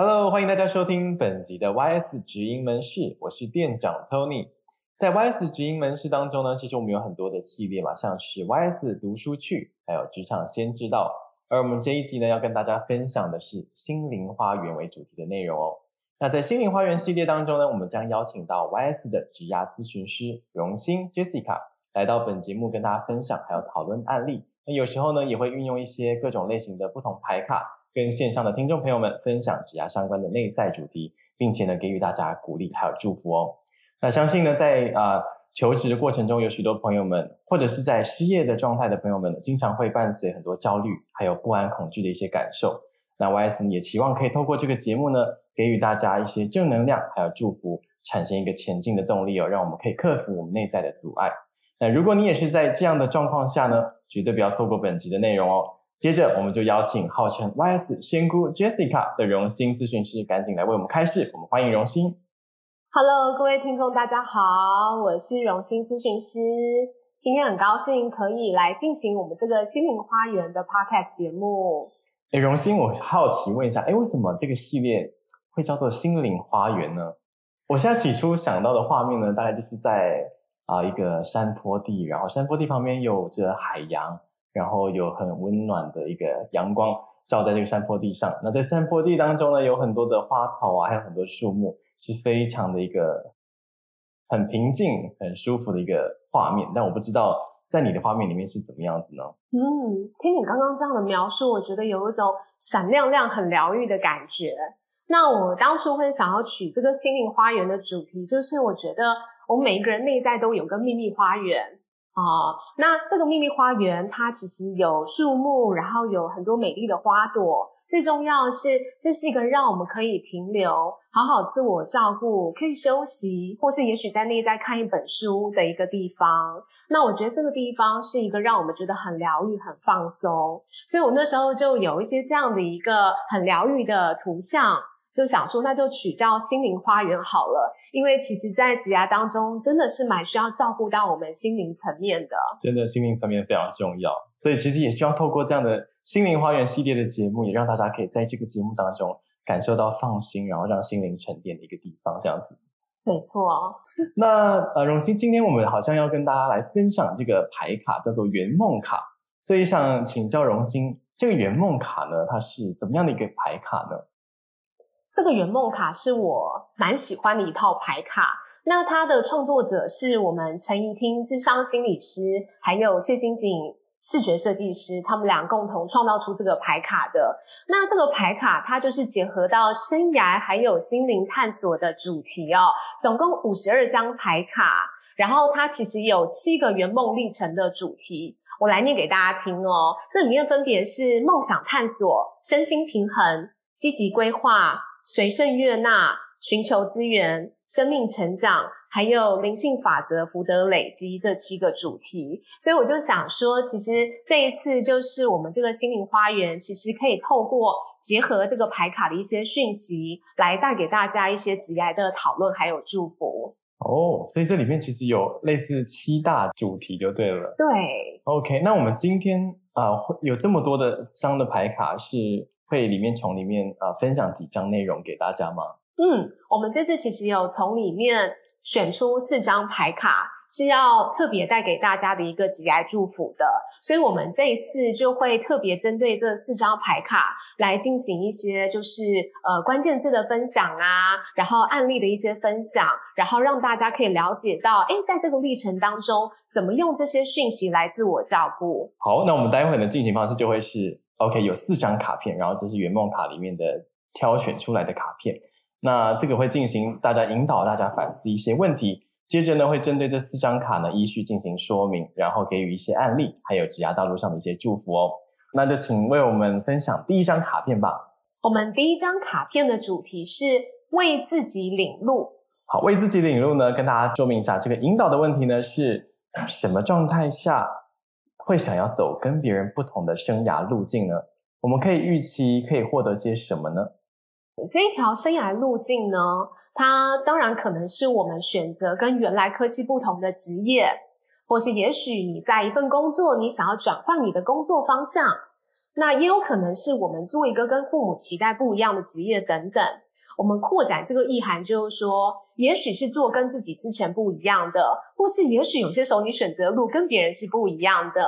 ！Hello，欢迎大家收听本集的 YS 直营门市，我是店长 Tony。在 YS 直营门市当中呢，其实我们有很多的系列嘛，像是 YS 读书趣，还有职场先知道。而我们这一集呢，要跟大家分享的是心灵花园为主题的内容哦。那在心灵花园系列当中呢，我们将邀请到 YS 的职涯咨询师榕炘 Jessica 来到本节目跟大家分享，还有讨论案例。那有时候呢，也会运用一些各种类型的不同牌卡。跟线上的听众朋友们分享职涯相关的内在主题，并且呢，给予大家鼓励还有祝福哦。那相信呢，在啊、求职的过程中，有许多朋友们，或者是在失业的状态的朋友们，经常会伴随很多焦虑，还有不安、恐惧的一些感受。那 YS 也期望可以透过这个节目呢，给予大家一些正能量，还有祝福，产生一个前进的动力哦，让我们可以克服我们内在的阻碍。那如果你也是在这样的状况下呢，绝对不要错过本集的内容哦。接着，我们就邀请号称 YS 仙姑 Jessica 的荣兴咨询师，赶紧来为我们开示。我们欢迎荣兴。Hello，各位听众，大家好，我是荣兴咨询师。今天很高兴可以来进行我们这个心灵花园的 Podcast 节目。诶，荣兴，我好奇问一下，诶，为什么这个系列会叫做心灵花园呢？我现在起初想到的画面呢，大概就是在啊、呃、一个山坡地，然后山坡地旁边有着海洋。然后有很温暖的一个阳光照在这个山坡地上，那在山坡地当中呢，有很多的花草啊，还有很多树木，是非常的一个很平静、很舒服的一个画面。但我不知道在你的画面里面是怎么样子呢？嗯，听你刚刚这样的描述，我觉得有一种闪亮亮、很疗愈的感觉。那我当初会想要取这个心灵花园的主题，就是我觉得我们每一个人内在都有个秘密花园。哦，那这个秘密花园它其实有树木，然后有很多美丽的花朵。最重要是，这是一个让我们可以停留、好好自我照顾、可以休息，或是也许在内在看一本书的一个地方。那我觉得这个地方是一个让我们觉得很疗愈、很放松。所以我那时候就有一些这样的一个很疗愈的图像。就想说，那就取叫心灵花园好了，因为其实，在职涯当中，真的是蛮需要照顾到我们心灵层面的。真的，心灵层面非常重要，所以其实也希望透过这样的心灵花园系列的节目，也让大家可以在这个节目当中感受到放心，然后让心灵沉淀的一个地方，这样子。没错。那呃，榕炘，今天我们好像要跟大家来分享这个牌卡，叫做圆梦卡，所以想请教榕炘，这个圆梦卡呢，它是怎么样的一个牌卡呢？这个圆梦卡是我蛮喜欢的一套牌卡，那它的创作者是我们陈怡听智商心理师，还有谢欣景视觉设计师，他们俩共同创造出这个牌卡的。那这个牌卡它就是结合到生涯还有心灵探索的主题哦，总共五十二张牌卡，然后它其实有七个圆梦历程的主题，我来念给大家听哦。这里面分别是梦想探索、身心平衡、积极规划。随顺悦纳、寻求资源、生命成长，还有灵性法则、福德累积这七个主题，所以我就想说，其实这一次就是我们这个心灵花园，其实可以透过结合这个牌卡的一些讯息，来带给大家一些职涯的讨论，还有祝福。哦，所以这里面其实有类似七大主题就对了。对。OK，那我们今天啊，有这么多的张的牌卡是。会里面从里面呃分享几张内容给大家吗？嗯，我们这次其实有从里面选出四张牌卡，是要特别带给大家的一个职涯祝福的，所以我们这一次就会特别针对这四张牌卡来进行一些就是呃关键字的分享啊，然后案例的一些分享，然后让大家可以了解到，诶，在这个历程当中怎么用这些讯息来自我照顾。好，那我们待会的进行方式就会是。OK，有四张卡片，然后这是圆梦卡里面的挑选出来的卡片。那这个会进行大家引导大家反思一些问题，接着呢会针对这四张卡呢依序进行说明，然后给予一些案例，还有职涯道路上的一些祝福哦。那就请为我们分享第一张卡片吧。我们第一张卡片的主题是为自己领路。好，为自己领路呢，跟大家说明一下，这个引导的问题呢，是什么状态下会想要走跟别人不同的生涯路径呢？我们可以预期可以获得些什么呢？这一条生涯路径呢，它当然可能是我们选择跟原来科系不同的职业，或是也许你在一份工作，你想要转换你的工作方向，那也有可能是我们做一个跟父母期待不一样的职业等等。我们扩展这个意涵，就是说，也许是做跟自己之前不一样的，或是也许有些时候你选择的路跟别人是不一样的。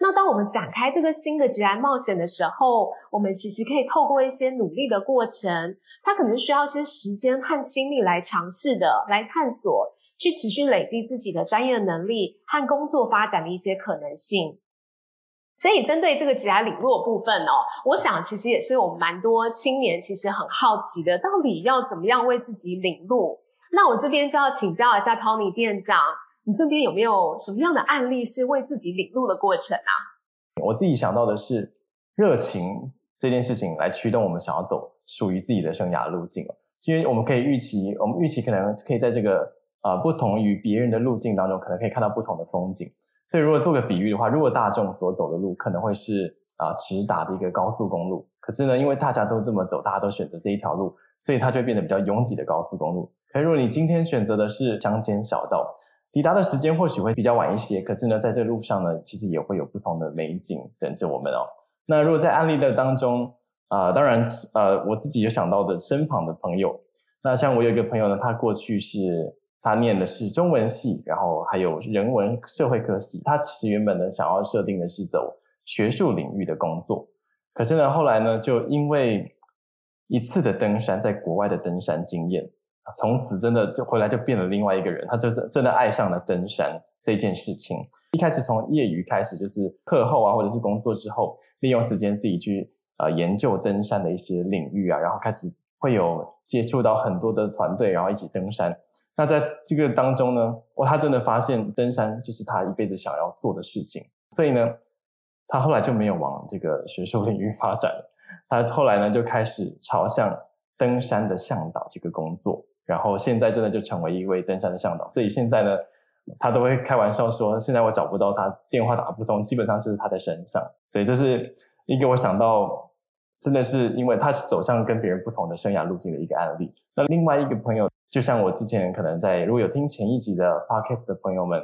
那当我们展开这个新的职业冒险的时候，我们其实可以透过一些努力的过程，它可能需要一些时间和心力来尝试的，来探索，去持续累积自己的专业能力和工作发展的一些可能性。所以，针对这个职业领路的部分哦，我想其实也是我们蛮多青年其实很好奇的，到底要怎么样为自己领路？那我这边就要请教一下 Tony 店长，你这边有没有什么样的案例是为自己领路的过程啊？我自己想到的是热情这件事情来驱动我们想要走属于自己的生涯路径哦，因为我们可以预期，我们预期可能可以在这个呃不同于别人的路径当中，可能可以看到不同的风景。所以，如果做个比喻的话，如果大众所走的路可能会是啊直达的一个高速公路，可是呢，因为大家都这么走，大家都选择这一条路，所以它就变得比较拥挤的高速公路。可是，如果你今天选择的是乡间小道，抵达的时间或许会比较晚一些，可是呢，在这路上呢，其实也会有不同的美景等着我们哦。那如果在案例的当中啊、当然呃，我自己有想到的身旁的朋友，那像我有一个朋友呢，他过去是。他念的是中文系，然后还有人文社会科系。他其实原本呢，想要设定的是走学术领域的工作，可是呢，后来呢，就因为一次的登山，在国外的登山经验，从此真的就回来就变了另外一个人。他就是真的爱上了登山这件事情。一开始从业余开始，就是课后啊，或者是工作之后，利用时间自己去呃研究登山的一些领域啊，然后开始会有接触到很多的团队，然后一起登山。那在这个当中呢，哇，他真的发现登山就是他一辈子想要做的事情，所以呢，他后来就没有往这个学术领域发展了。他后来呢，就开始朝向登山的向导这个工作，然后现在真的就成为一位登山的向导。所以现在呢，他都会开玩笑说，现在我找不到他，电话打不通，基本上就是他在山上。对，这是一个我想到，真的是因为他是走向跟别人不同的生涯路径的一个案例。那另外一个朋友。就像我之前可能在，如果有听前一集的 podcast 的朋友们，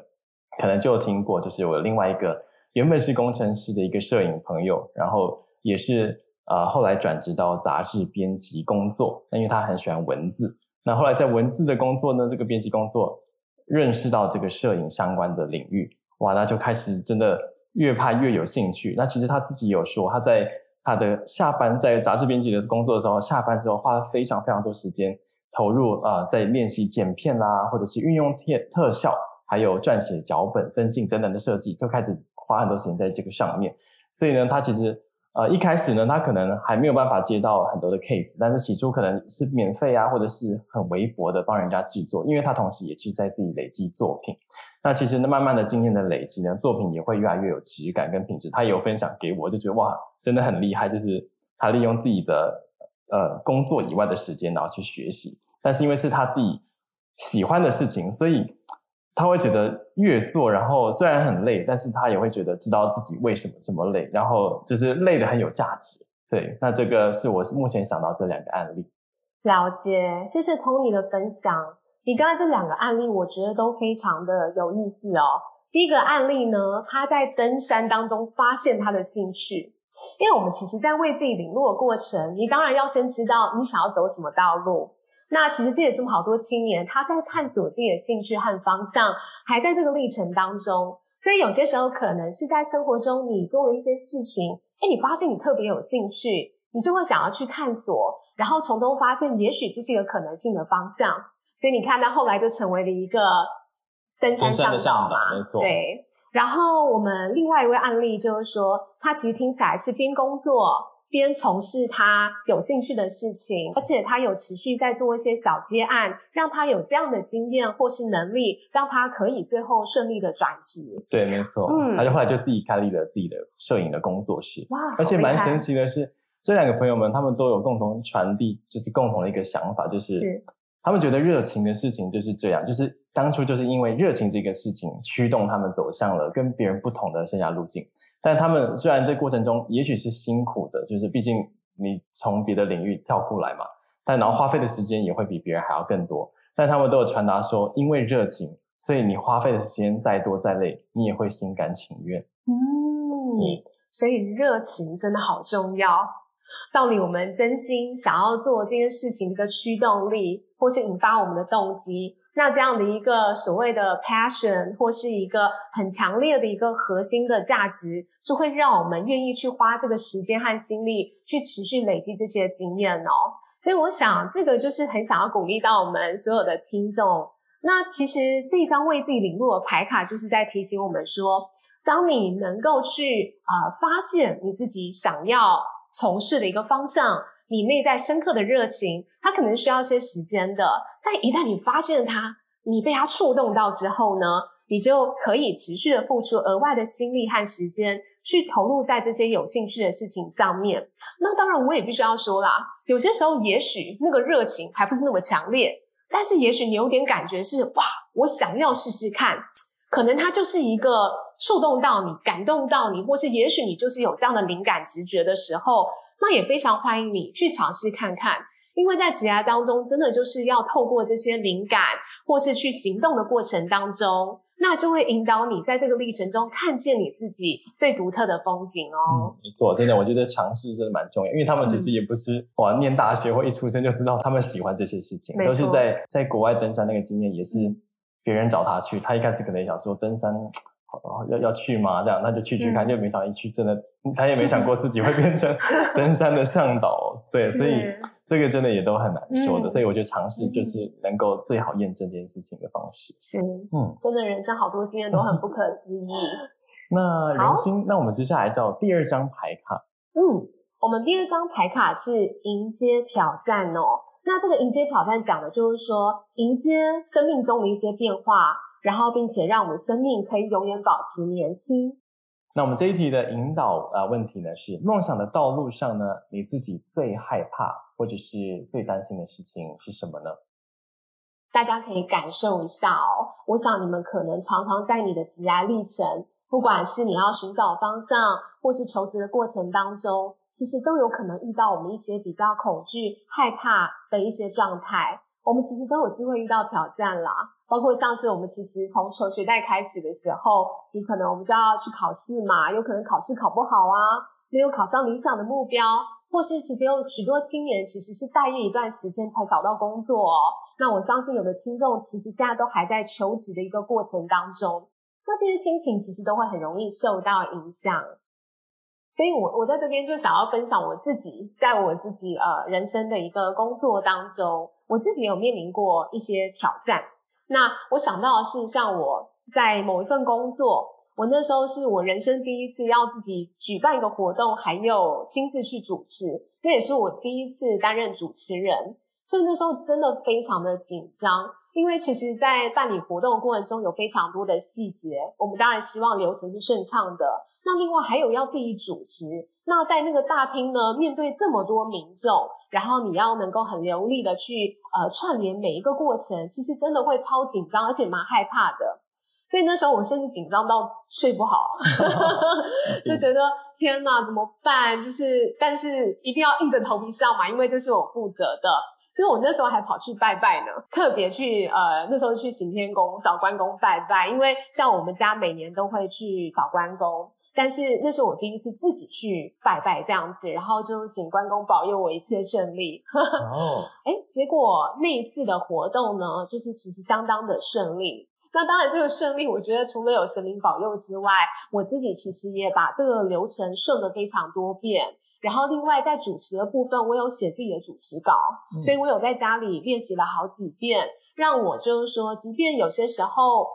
可能就有听过，就是我另外一个原本是工程师的一个摄影朋友，然后也是呃后来转职到杂志编辑工作，那因为他很喜欢文字，那后来在文字的工作呢，这个编辑工作认识到这个摄影相关的领域，哇，那就开始真的越拍越有兴趣。那其实他自己有说，他在他的下班在杂志编辑的工作的时候，下班之后花了非常非常多时间。投入啊、在练习剪片啦，或者是运用特特效，还有撰写脚本、分镜等等的设计，就开始花很多时间在这个上面。所以呢，他其实呃一开始呢，他可能还没有办法接到很多的 case，但是起初可能是免费啊，或者是很微薄的帮人家制作，因为他同时也去在自己累积作品。那其实呢，慢慢的经验的累积呢，作品也会越来越有质感跟品质。他也有分享给我，就觉得哇，真的很厉害，就是他利用自己的呃工作以外的时间，然后去学习。但是因为是他自己喜欢的事情，所以他会觉得越做，然后虽然很累，但是他也会觉得知道自己为什么这么累，然后就是累得很有价值。对，那这个是我目前想到这两个案例。了解，谢谢 Tony 的分享。你刚才这两个案例，我觉得都非常的有意思哦。第一个案例呢，他在登山当中发现他的兴趣，因为我们其实在为自己领路的过程，你当然要先知道你想要走什么道路。那其实这也是我们好多青年他在探索自己的兴趣和方向，还在这个历程当中。所以有些时候可能是在生活中你做了一些事情，哎，你发现你特别有兴趣，你就会想要去探索，然后从中发现也许这是一个可能性的方向。所以你看他后来就成为了一个登山向导嘛，没错。对。然后我们另外一位案例就是说，他其实听起来是边工作。边从事他有兴趣的事情，而且他有持续在做一些小接案，让他有这样的经验或是能力，让他可以最后顺利的转职。对，没错。嗯，他就后来就自己开立了自己的摄影的工作室。哇，而且蛮神奇的是，这两个朋友们他们都有共同传递，就是共同的一个想法，就是，是他们觉得热情的事情就是这样，就是当初就是因为热情这个事情驱动他们走向了跟别人不同的生涯路径。但他们虽然这过程中也许是辛苦的，就是毕竟你从别的领域跳过来嘛，但然后花费的时间也会比别人还要更多。但他们都有传达说，因为热情，所以你花费的时间再多再累，你也会心甘情愿。嗯，嗯，所以热情真的好重要。到底我们真心想要做这件事情的驱动力，或是引发我们的动机，那这样的一个所谓的 passion，或是一个很强烈的一个核心的价值，就会让我们愿意去花这个时间和心力去持续累积这些经验哦。所以我想，这个就是很想要鼓励到我们所有的听众。那其实这一张为自己领路的牌卡，就是在提醒我们说，当你能够去呃发现你自己想要从事的一个方向，你内在深刻的热情，它可能需要些时间的。但一旦你发现它，你被它触动到之后呢，你就可以持续的付出额外的心力和时间，去投入在这些有兴趣的事情上面。那当然，我也必须要说啦，有些时候也许那个热情还不是那么强烈，但是也许你有点感觉是哇，我想要试试看，可能它就是一个。触动到你，感动到你，或是也许你就是有这样的灵感直觉的时候，那也非常欢迎你去尝试看看。因为在职涯当中，真的就是要透过这些灵感，或是去行动的过程当中，那就会引导你在这个历程中看见你自己最独特的风景哦。嗯，没错，真的，我觉得尝试真的蛮重要，因为他们其实也不是、嗯、哇，念大学或一出生就知道他们喜欢这些事情，都是在在国外登山那个经验，也是别人找他去，他一开始可能想说登山。要要去吗？这样，那就去去看，嗯、就没想到一去，真的他也没想过自己会变成 登山的向导，对，所以这个真的也都很难说的。嗯、所以我觉得尝试就是能够最好验证这件事情的方式。是，嗯，真的人生好多经验都很不可思议。那人心，那我们接下来到第二张牌卡。嗯，我们第二张牌卡是迎接挑战哦。那这个迎接挑战讲的就是说，迎接生命中的一些变化。然后，并且让我们的生命可以永远保持年轻。那我们这一题的引导啊问题呢是：梦想的道路上呢，你自己最害怕或者是最担心的事情是什么呢？大家可以感受一下哦。我想你们可能常常在你的职涯历程，不管是你要寻找方向，或是求职的过程当中，其实都有可能遇到我们一些比较恐惧、害怕的一些状态。我们其实都有机会遇到挑战啦。包括像是我们其实从求学代开始的时候，你可能我们就要去考试嘛，有可能考试考不好啊，没有考上理想的目标，或是其实有许多青年其实是待业一段时间才找到工作哦。那我相信有的听众其实现在都还在求职的一个过程当中，那这些心情其实都会很容易受到影响。所以我我在这边就想要分享我自己在我自己呃人生的一个工作当中，我自己有面临过一些挑战。那我想到的是，像我在某一份工作，我那时候是我人生第一次要自己举办一个活动，还有亲自去主持，那也是我第一次担任主持人，所以那时候真的非常的紧张，因为其实在办理活动的过程中有非常多的细节，我们当然希望流程是顺畅的。那另外还有要自己主持，那在那个大厅呢，面对这么多民众。然后你要能够很流利的去呃串联每一个过程，其实真的会超紧张，而且蛮害怕的。所以那时候我甚至紧张到睡不好，就觉得天哪，怎么办？就是但是一定要硬着头皮上嘛，因为这是我负责的。所以我那时候还跑去拜拜呢，特别去呃那时候去行天宫找关公拜拜，因为像我们家每年都会去找关公。但是那是我第一次自己去拜拜这样子，然后就请关公保佑我一切顺利。哦，哎，结果那一次的活动呢，就是其实相当的顺利。那当然这个顺利，我觉得除了有神明保佑之外，我自己其实也把这个流程顺了非常多遍。然后另外在主持的部分，我有写自己的主持稿，嗯、所以我有在家里练习了好几遍，让我就是说，即便有些时候。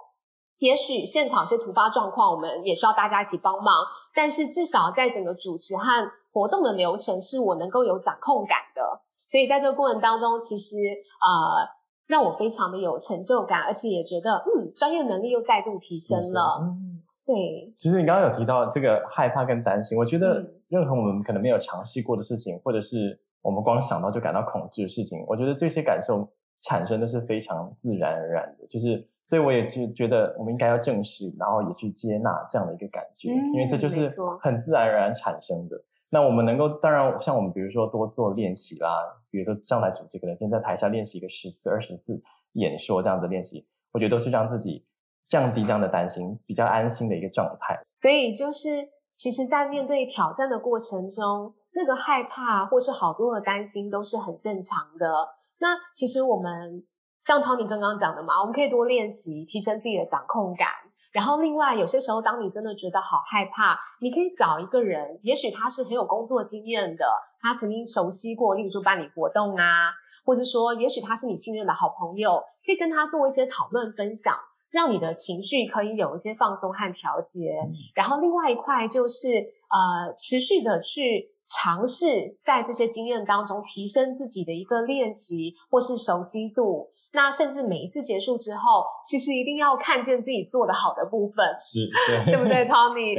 也许现场有些突发状况，我们也需要大家一起帮忙。但是至少在整个主持和活动的流程，是我能够有掌控感的。所以在这个过程当中，其实呃，让我非常的有成就感，而且也觉得嗯，专业能力又再度提升了。嗯，对。其实你刚刚有提到这个害怕跟担心，我觉得任何我们可能没有尝试过的事情，或者是我们光想到就感到恐惧的事情，我觉得这些感受产生的是非常自然而然的，就是所以我也就觉得我们应该要正视，然后也去接纳这样的一个感觉，嗯、因为这就是很自然而然产生的。那我们能够，当然像我们比如说多做练习啦，比如说上台主持，可能先在台下练习一个十次、二十次演说这样子练习，我觉得都是让自己降低这样的担心，比较安心的一个状态。所以就是，其实，在面对挑战的过程中，那个害怕或是好多的担心都是很正常的。那其实我们像 Tony 刚刚讲的嘛，我们可以多练习，提升自己的掌控感。然后另外有些时候，当你真的觉得好害怕，你可以找一个人，也许他是很有工作经验的，他曾经熟悉过，例如说办理活动啊，或者说也许他是你信任的好朋友，可以跟他做一些讨论分享，让你的情绪可以有一些放松和调节。嗯、然后另外一块就是呃，持续的去。尝试在这些经验当中提升自己的一个练习或是熟悉度，那甚至每一次结束之后，其实一定要看见自己做得好的部分，是 对，对不对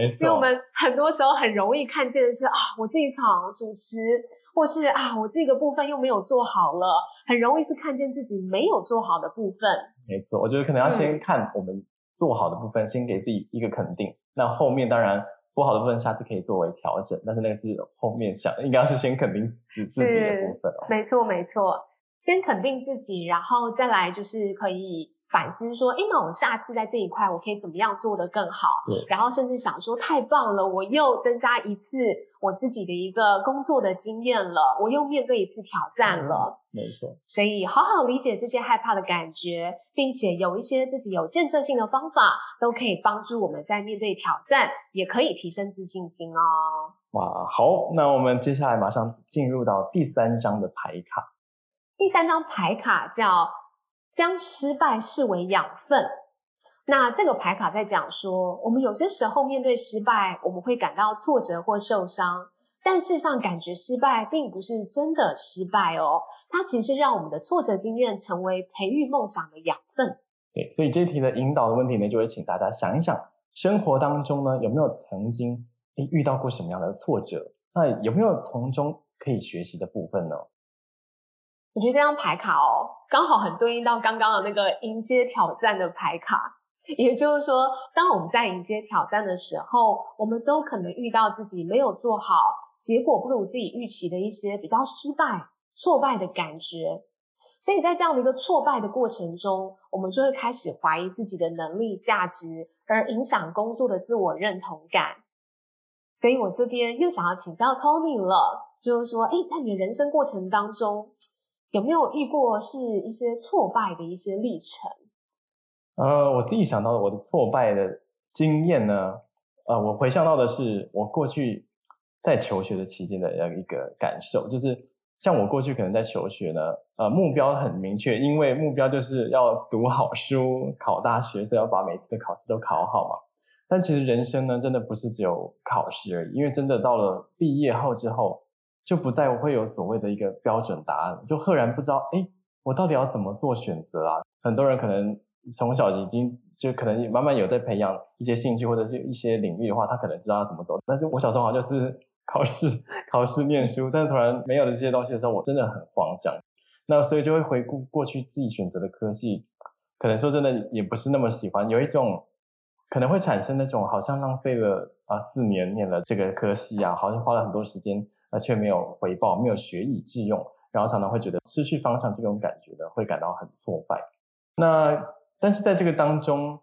错。因为我们很多时候很容易看见的是啊，我这一场主持，或是啊，我这个部分又没有做好了，很容易是看见自己没有做好的部分。没错，我觉得可能要先看我们做好的部分，嗯、先给自己一个肯定，那后面当然。不好的部分，下次可以作为调整，但是那个是后面想，应该是先肯定自自己的部分哦。没错，没错，先肯定自己，然后再来就是可以。反思说，哎，那我下次在这一块，我可以怎么样做得更好？对，然后甚至想说，太棒了，我又增加一次我自己的一个工作的经验了，我又面对一次挑战了。嗯，没错。所以，好好理解这些害怕的感觉，并且有一些自己有建设性的方法，都可以帮助我们在面对挑战，也可以提升自信心哦。哇，好，那我们接下来马上进入到第三张的牌卡。第三张牌卡叫。将失败视为养分。那这个牌卡在讲说，我们有些时候面对失败，我们会感到挫折或受伤，但事实上，感觉失败并不是真的失败哦，它其实是让我们的挫折经验成为培育梦想的养分。对，所以这题的引导的问题呢，就会请大家想一想，生活当中呢，有没有曾经诶遇到过什么样的挫折？那有没有从中可以学习的部分呢？我觉得这张牌卡哦，刚好很对应到刚刚的那个迎接挑战的牌卡。也就是说，当我们在迎接挑战的时候，我们都可能遇到自己没有做好，结果不如自己预期的一些比较失败、挫败的感觉。所以在这样的一个挫败的过程中，我们就会开始怀疑自己的能力、价值，而影响工作的自我认同感。所以我这边又想要请教 Tony 了，就是说，诶，在你的人生过程当中，有没有遇过是一些挫败的一些历程？呃，我自己想到的我的挫败的经验呢，呃，我回想到的是我过去在求学的期间的一个感受，就是像我过去可能在求学呢，呃，目标很明确，因为目标就是要读好书、考大学，所以要把每次的考试都考好嘛。但其实人生呢，真的不是只有考试而已，因为真的到了毕业后之后。就不再会有所谓的一个标准答案，就赫然不知道，诶，我到底要怎么做选择啊？很多人可能从小已经就可能慢慢有在培养一些兴趣或者是一些领域的话，他可能知道要怎么走。但是我小时候好像就是考试、考试、念书，但是突然没有了这些东西的时候，我真的很慌张。那所以就会回顾过去自己选择的科系，可能说真的也不是那么喜欢，有一种可能会产生那种好像浪费了啊四年念了这个科系啊，好像花了很多时间。啊却没有回报，没有学以致用，然后常常会觉得失去方向，这种感觉的会感到很挫败。那但是在这个当中，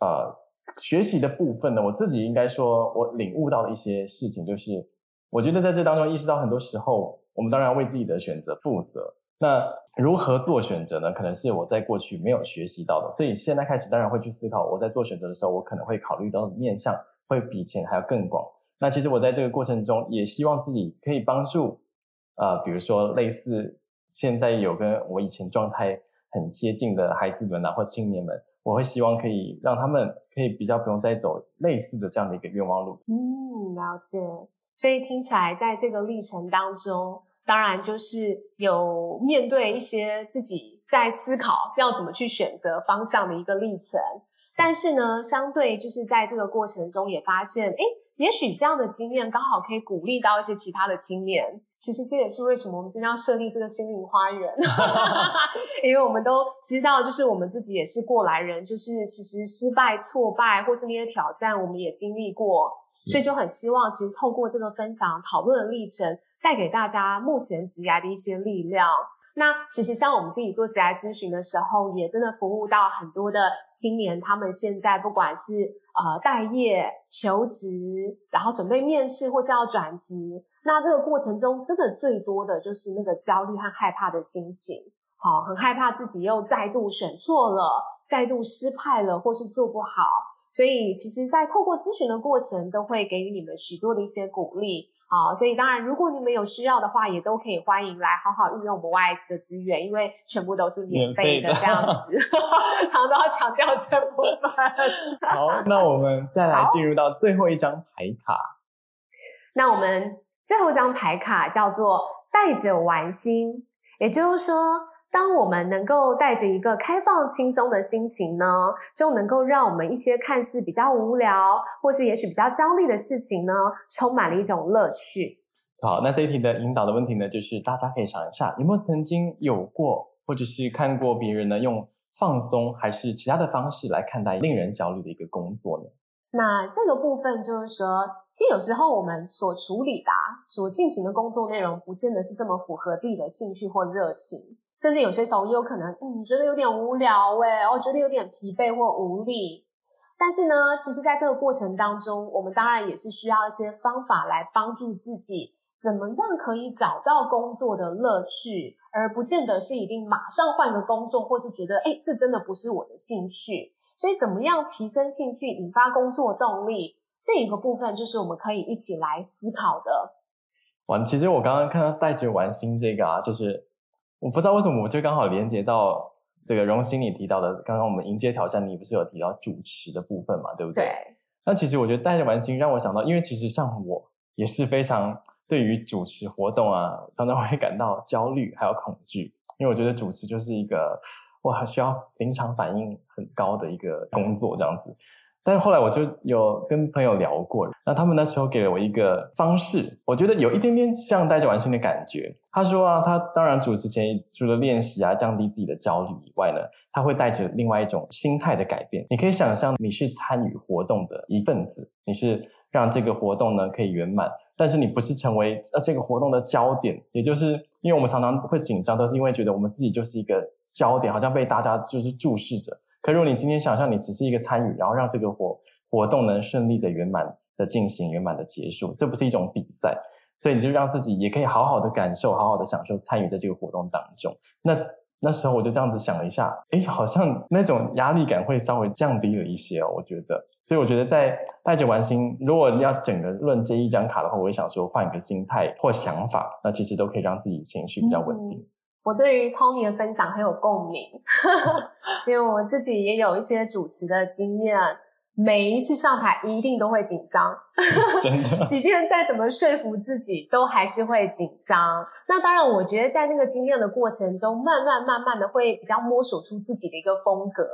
呃，学习的部分呢，我自己应该说，我领悟到的一些事情，就是我觉得在这当中意识到，很多时候我们当然要为自己的选择负责。那如何做选择呢？可能是我在过去没有学习到的，所以现在开始当然会去思考，我在做选择的时候，我可能会考虑到的面向会比以前还要更广。那其实我在这个过程中也希望自己可以帮助，呃，比如说类似现在有跟我以前状态很接近的孩子们啊，或青年们，我会希望可以让他们可以比较不用再走类似的这样的一个愿望路。嗯，了解。所以听起来在这个历程当中，当然就是有面对一些自己在思考要怎么去选择方向的一个历程，但是呢，相对就是在这个过程中也发现，诶也许这样的经验刚好可以鼓励到一些其他的青年，其实这也是为什么我们今天要设立这个心灵花园，因为我们都知道，就是我们自己也是过来人，就是其实失败、挫败或是那些挑战，我们也经历过，所以就很希望，其实透过这个分享讨论的历程，带给大家目前职涯的一些力量。那其实像我们自己做职涯咨询的时候，也真的服务到很多的青年，他们现在不管是呃待业、求职，然后准备面试或是要转职。那这个过程中，真的最多的就是那个焦虑和害怕的心情，好，很害怕自己又再度选错了，再度失败了，或是做不好。所以，其实，在透过咨询的过程，都会给予你们许多的一些鼓励，好，所以当然，如果你们有需要的话，也都可以欢迎来好好运用我们 YS 的资源，因为全部都是免费的这样子，常常都要强调这部分。好，那我们再来进入到最后一张牌卡，那我们。最后一张牌卡叫做带着玩心，也就是说，当我们能够带着一个开放、轻松的心情呢，就能够让我们一些看似比较无聊，或是也许比较焦虑的事情呢，充满了一种乐趣。好，那这一题的引导的问题呢，就是大家可以想一下，有没有曾经有过，或者是看过别人呢用放松还是其他的方式来看待令人焦虑的一个工作呢？那这个部分就是说，其实有时候我们所处理的、啊、所进行的工作内容，不见得是这么符合自己的兴趣或热情，甚至有些时候也有可能，嗯，觉得有点无聊，诶，我觉得有点疲惫或无力。但是呢，其实在这个过程当中，我们当然也是需要一些方法来帮助自己，怎么样可以找到工作的乐趣，而不见得是一定马上换个工作，或是觉得，诶，这真的不是我的兴趣。所以，怎么样提升兴趣、引发工作动力，这一个部分就是我们可以一起来思考的。哇，其实我刚刚看到带着玩心这个啊，就是我不知道为什么，我就刚好连接到这个榕炘你提到的，刚刚我们迎接挑战，你不是有提到主持的部分嘛，对不对？对。那其实我觉得带着玩心让我想到，因为其实像我也是非常对于主持活动啊，常常会感到焦虑还有恐惧，因为我觉得主持就是一个。哇需要临场反应很高的一个工作这样子，但是后来我就有跟朋友聊过，那他们那时候给了我一个方式，我觉得有一点点像带着玩心的感觉。他说啊，他当然主持前除了练习啊，降低自己的焦虑以外呢，他会带着另外一种心态的改变。你可以想象你是参与活动的一份子，你是让这个活动呢可以圆满，但是你不是成为呃这个活动的焦点，也就是因为我们常常会紧张，都是因为觉得我们自己就是一个。焦点好像被大家就是注视着。可如果你今天想象你只是一个参与，然后让这个活活动能顺利的圆满的进行，圆满的结束，这不是一种比赛，所以你就让自己也可以好好的感受，好好的享受参与在这个活动当中。那那时候我就这样子想了一下，诶，好像那种压力感会稍微降低了一些哦，我觉得。所以我觉得在带着玩心，如果你要整个论这一张卡的话，我会想说换一个心态或想法，那其实都可以让自己情绪比较稳定。我对于 Tony 的分享很有共鸣，因为我自己也有一些主持的经验。每一次上台一定都会紧张，真的，即便再怎么说服自己，都还是会紧张。那当然，我觉得在那个经验的过程中，慢慢慢慢的会比较摸索出自己的一个风格。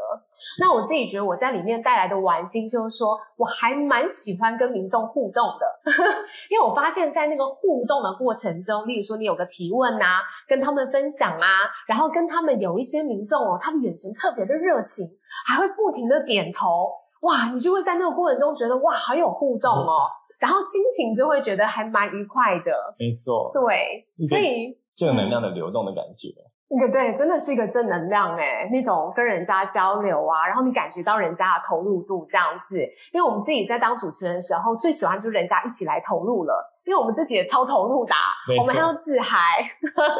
那我自己觉得我在里面带来的玩心，就是说我还蛮喜欢跟民众互动的，因为我发现，在那个互动的过程中，例如说你有个提问啊，跟他们分享啊，然后跟他们有一些民众哦，他的眼神特别的热情，还会不停的点头。哇，你就会在那个过程中觉得哇，好有互动哦，然后心情就会觉得还蛮愉快的。没错，对，所以正能量的流动的感觉。那个对，真的是一个正能量哎，那种跟人家交流啊，然后你感觉到人家的投入度这样子。因为我们自己在当主持人的时候，最喜欢就是人家一起来投入了，因为我们自己也超投入的，我们还要自嗨。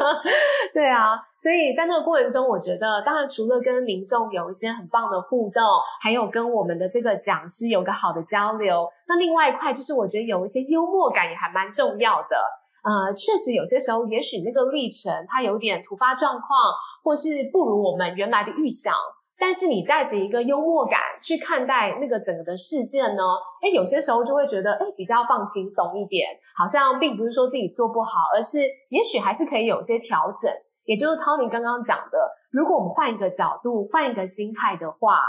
对啊，所以在那个过程中，我觉得当然除了跟民众有一些很棒的互动，还有跟我们的这个讲师有个好的交流，那另外一块就是我觉得有一些幽默感也还蛮重要的。呃，确实有些时候，也许那个历程它有点突发状况，或是不如我们原来的预想。但是你带着一个幽默感去看待那个整个的事件呢，诶，有些时候就会觉得，诶，比较放轻松一点，好像并不是说自己做不好，而是也许还是可以有些调整。也就是 Tony 刚刚讲的，如果我们换一个角度，换一个心态的话，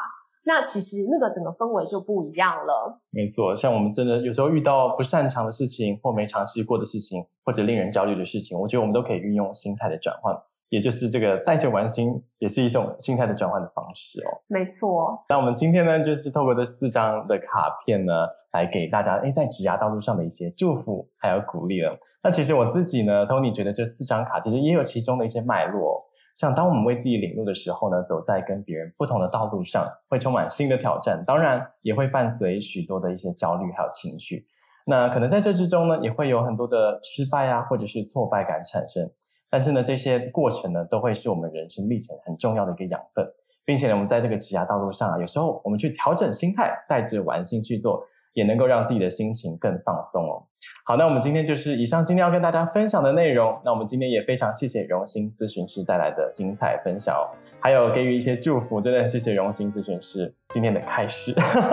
那其实那个整个氛围就不一样了。没错，像我们真的有时候遇到不擅长的事情，或没尝试过的事情，或者令人焦虑的事情，我觉得我们都可以运用心态的转换。也就是这个带着玩心，也是一种心态的转换的方式哦。没错。那我们今天呢，就是透过这四张的卡片呢，来给大家诶在职涯道路上的一些祝福还有鼓励了。那其实我自己呢，Tony 觉得这四张卡其实也有其中的一些脉络。像当我们为自己领路的时候呢，走在跟别人不同的道路上，会充满新的挑战，当然也会伴随许多的一些焦虑还有情绪。那可能在这之中呢，也会有很多的失败啊，或者是挫败感产生。但是呢，这些过程呢，都会是我们人生历程很重要的一个养分，并且呢，我们在这个职涯道路上啊，有时候我们去调整心态，带着玩心去做，也能够让自己的心情更放松哦。好，那我们今天就是以上今天要跟大家分享的内容。那我们今天也非常谢谢榕炘咨询师带来的精彩分享哦，还有给予一些祝福，真的谢谢榕炘咨询师今天的开始。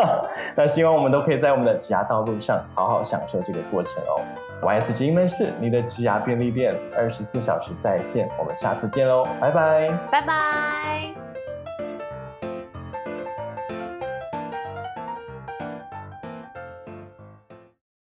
那希望我们都可以在我们的职涯道路上好好享受这个过程哦。YS 职营门市，你的职涯便利店，二十四小时在线。我们下次见喽，拜拜，拜拜。